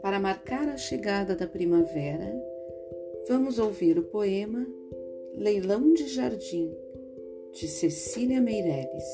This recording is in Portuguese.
Para marcar a chegada da primavera, vamos ouvir o poema Leilão de Jardim, de Cecília Meireles.